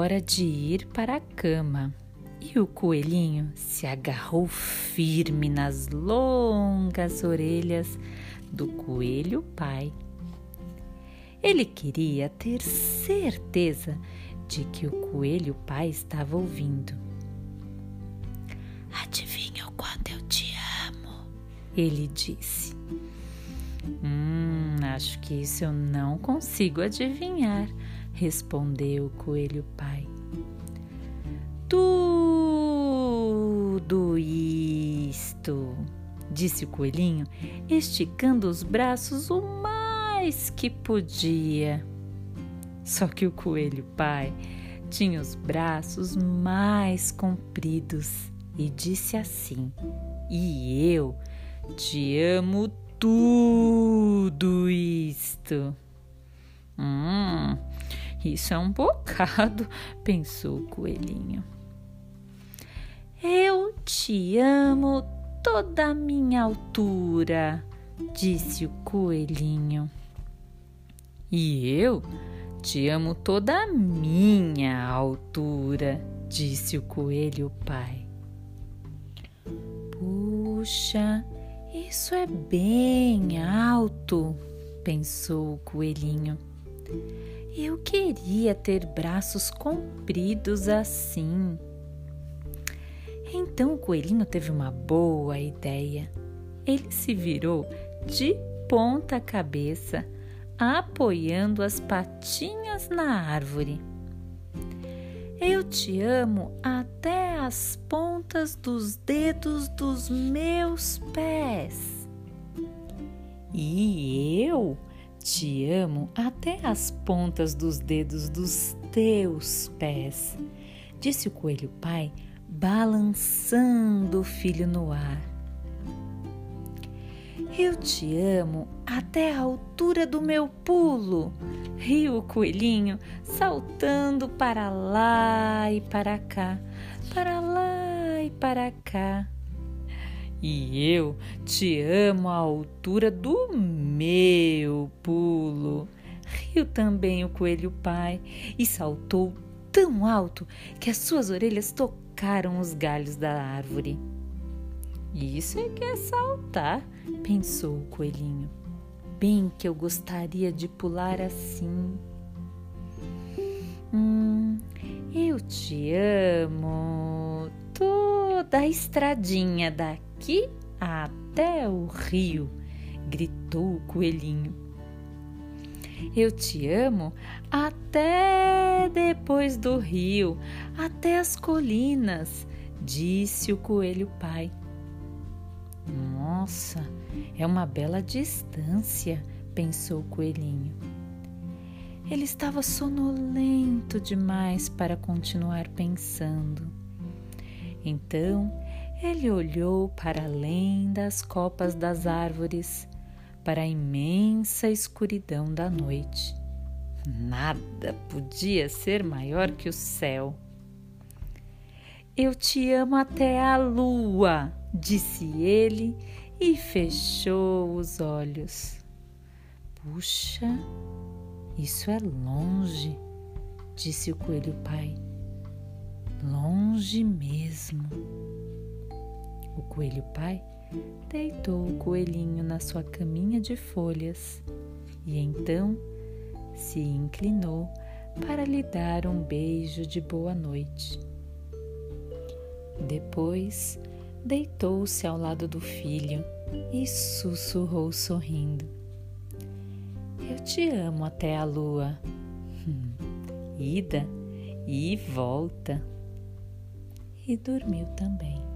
hora de ir para a cama. E o coelhinho se agarrou firme nas longas orelhas do coelho pai. Ele queria ter certeza de que o coelho pai estava ouvindo. Adivinha o quanto eu te amo? Ele disse. Hum, acho que isso eu não consigo adivinhar, respondeu o coelho pai. Tudo isto, disse o coelhinho, esticando os braços o mais que podia. Só que o coelho pai tinha os braços mais compridos e disse assim: E eu te amo tudo isto. Hum, isso é um bocado, pensou o coelhinho. Eu te amo toda a minha altura, disse o coelhinho. E eu te amo toda a minha altura, disse o coelho pai. Puxa, isso é bem alto, pensou o coelhinho. Eu queria ter braços compridos assim. Então o coelhinho teve uma boa ideia. Ele se virou de ponta cabeça, apoiando as patinhas na árvore. Eu te amo até as pontas dos dedos dos meus pés. E eu te amo até as pontas dos dedos dos teus pés, disse o coelho pai, balançando o filho no ar. Eu te amo até a altura do meu pulo, riu o coelhinho, saltando para lá e para cá, para lá e para cá. E eu te amo à altura do meu pulo. Riu também o coelho pai e saltou tão alto que as suas orelhas tocaram os galhos da árvore. Isso é que é saltar, pensou o coelhinho. Bem que eu gostaria de pular assim. Hum, eu te amo toda a estradinha daqui até o rio, gritou o coelhinho. Eu te amo até depois do rio, até as colinas, disse o coelho pai. Nossa, é uma bela distância, pensou o coelhinho. Ele estava sonolento demais para continuar pensando. Então ele olhou para além das copas das árvores, para a imensa escuridão da noite. Nada podia ser maior que o céu. Eu te amo até a lua, disse ele e fechou os olhos. Puxa, isso é longe, disse o coelho pai. Longe mesmo. O coelho pai deitou o coelhinho na sua caminha de folhas e então se inclinou para lhe dar um beijo de boa noite. Depois deitou-se ao lado do filho e sussurrou sorrindo: Eu te amo até a lua. Ida e volta. E dormiu também.